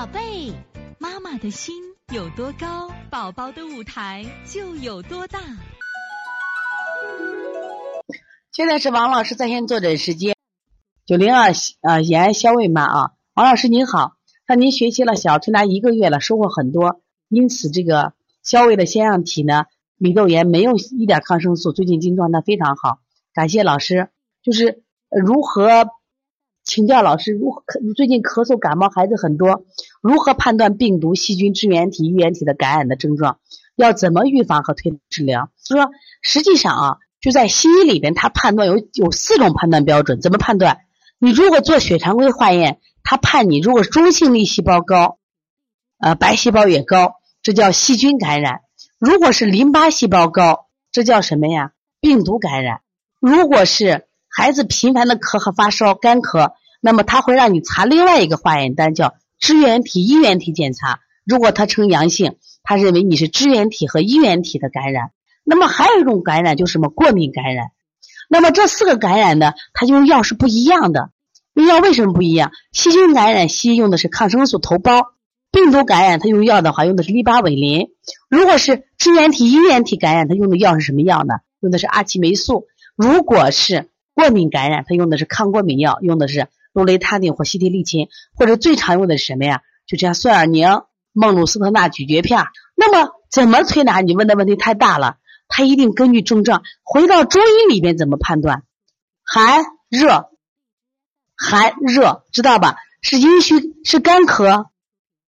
宝贝，妈妈的心有多高，宝宝的舞台就有多大。现在是王老师在线坐诊时间，九零二呃，延安肖卫妈啊，王老师您好，看您学习了小儿推拿一个月了，收获很多，因此这个肖卫的腺样体呢，米豆炎没有一点抗生素，最近精状态非常好，感谢老师。就是如何请教老师，如何最近咳嗽感冒孩子很多，如何判断病毒、细菌、支原体、衣原体的感染的症状？要怎么预防和推治疗？说实际上啊。就在西医里边，他判断有有四种判断标准。怎么判断？你如果做血常规化验，他判你如果中性粒细胞高，呃，白细胞也高，这叫细菌感染；如果是淋巴细胞高，这叫什么呀？病毒感染。如果是孩子频繁的咳和发烧、干咳，那么他会让你查另外一个化验单，叫支原体、衣原体检查。如果他呈阳性，他认为你是支原体和衣原体的感染。那么还有一种感染就是什么过敏感染，那么这四个感染呢，它用药是不一样的。用药为什么不一样？细菌感染西医用的是抗生素头孢，病毒感染它用药的话用的是利巴韦林。如果是支原体、衣原体感染，它用的药是什么药呢？用的是阿奇霉素。如果是过敏感染，它用的是抗过敏药，用的是氯雷他定或西替利嗪，或者最常用的是什么呀？就像酸尔宁、孟鲁司特钠咀嚼片。那么怎么推拿？你问的问题太大了。他一定根据症状，回到中医里边怎么判断？寒热，寒热知道吧？是阴虚是干咳，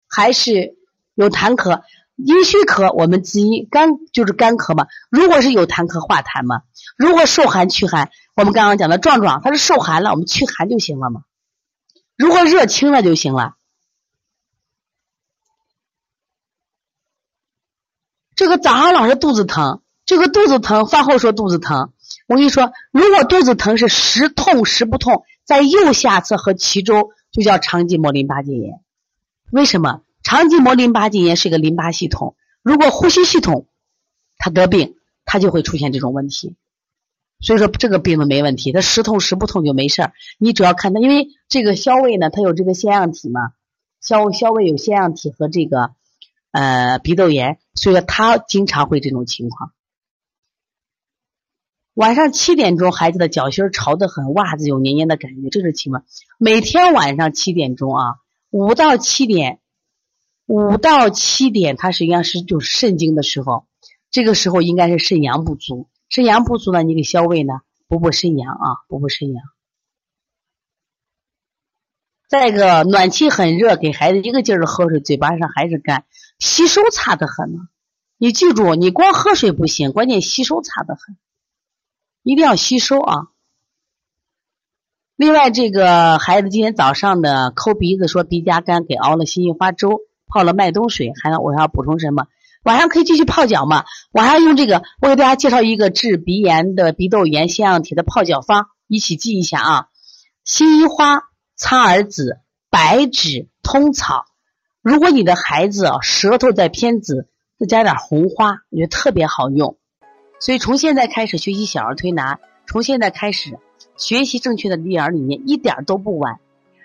还是有痰咳？阴虚咳我们滋阴，干就是干咳嘛。如果是有痰咳化痰嘛，如果受寒驱寒，我们刚刚讲的壮壮他是受寒了，我们驱寒就行了嘛。如果热清了就行了。这个早上老是肚子疼。这个肚子疼，饭后说肚子疼。我跟你说，如果肚子疼是时痛时不痛，在右下侧和脐周，就叫肠系膜淋巴结炎。为什么？肠系膜淋巴结炎是一个淋巴系统，如果呼吸系统他得病，他就会出现这种问题。所以说这个病呢没问题，他时痛时不痛就没事儿。你主要看他，因为这个消胃呢，它有这个腺样体嘛，消消胃有腺样体和这个呃鼻窦炎，所以说他经常会这种情况。晚上七点钟，孩子的脚心潮得很，袜子有黏黏的感觉，这是情况。每天晚上七点钟啊，五到七点，五到七点，它实际上是就是肾经的时候，这个时候应该是肾阳不足。肾阳不足呢，你给消胃呢，补补肾阳啊，补补肾阳。再一个，暖气很热，给孩子一个劲儿的喝水，嘴巴上还是干，吸收差得很呢。你记住，你光喝水不行，关键吸收差得很。一定要吸收啊！另外，这个孩子今天早上的抠鼻子，说鼻夹干，给熬了辛夷花粥，泡了麦冬水，还我要补充什么？晚上可以继续泡脚嘛？晚上用这个，我给大家介绍一个治鼻炎的鼻窦炎腺样体的泡脚方，一起记一下啊：辛夷花、苍耳子、白芷、通草。如果你的孩子舌头在偏紫，再加点红花，我觉得特别好用。所以，从现在开始学习小儿推拿，从现在开始学习正确的育儿理念，一点都不晚。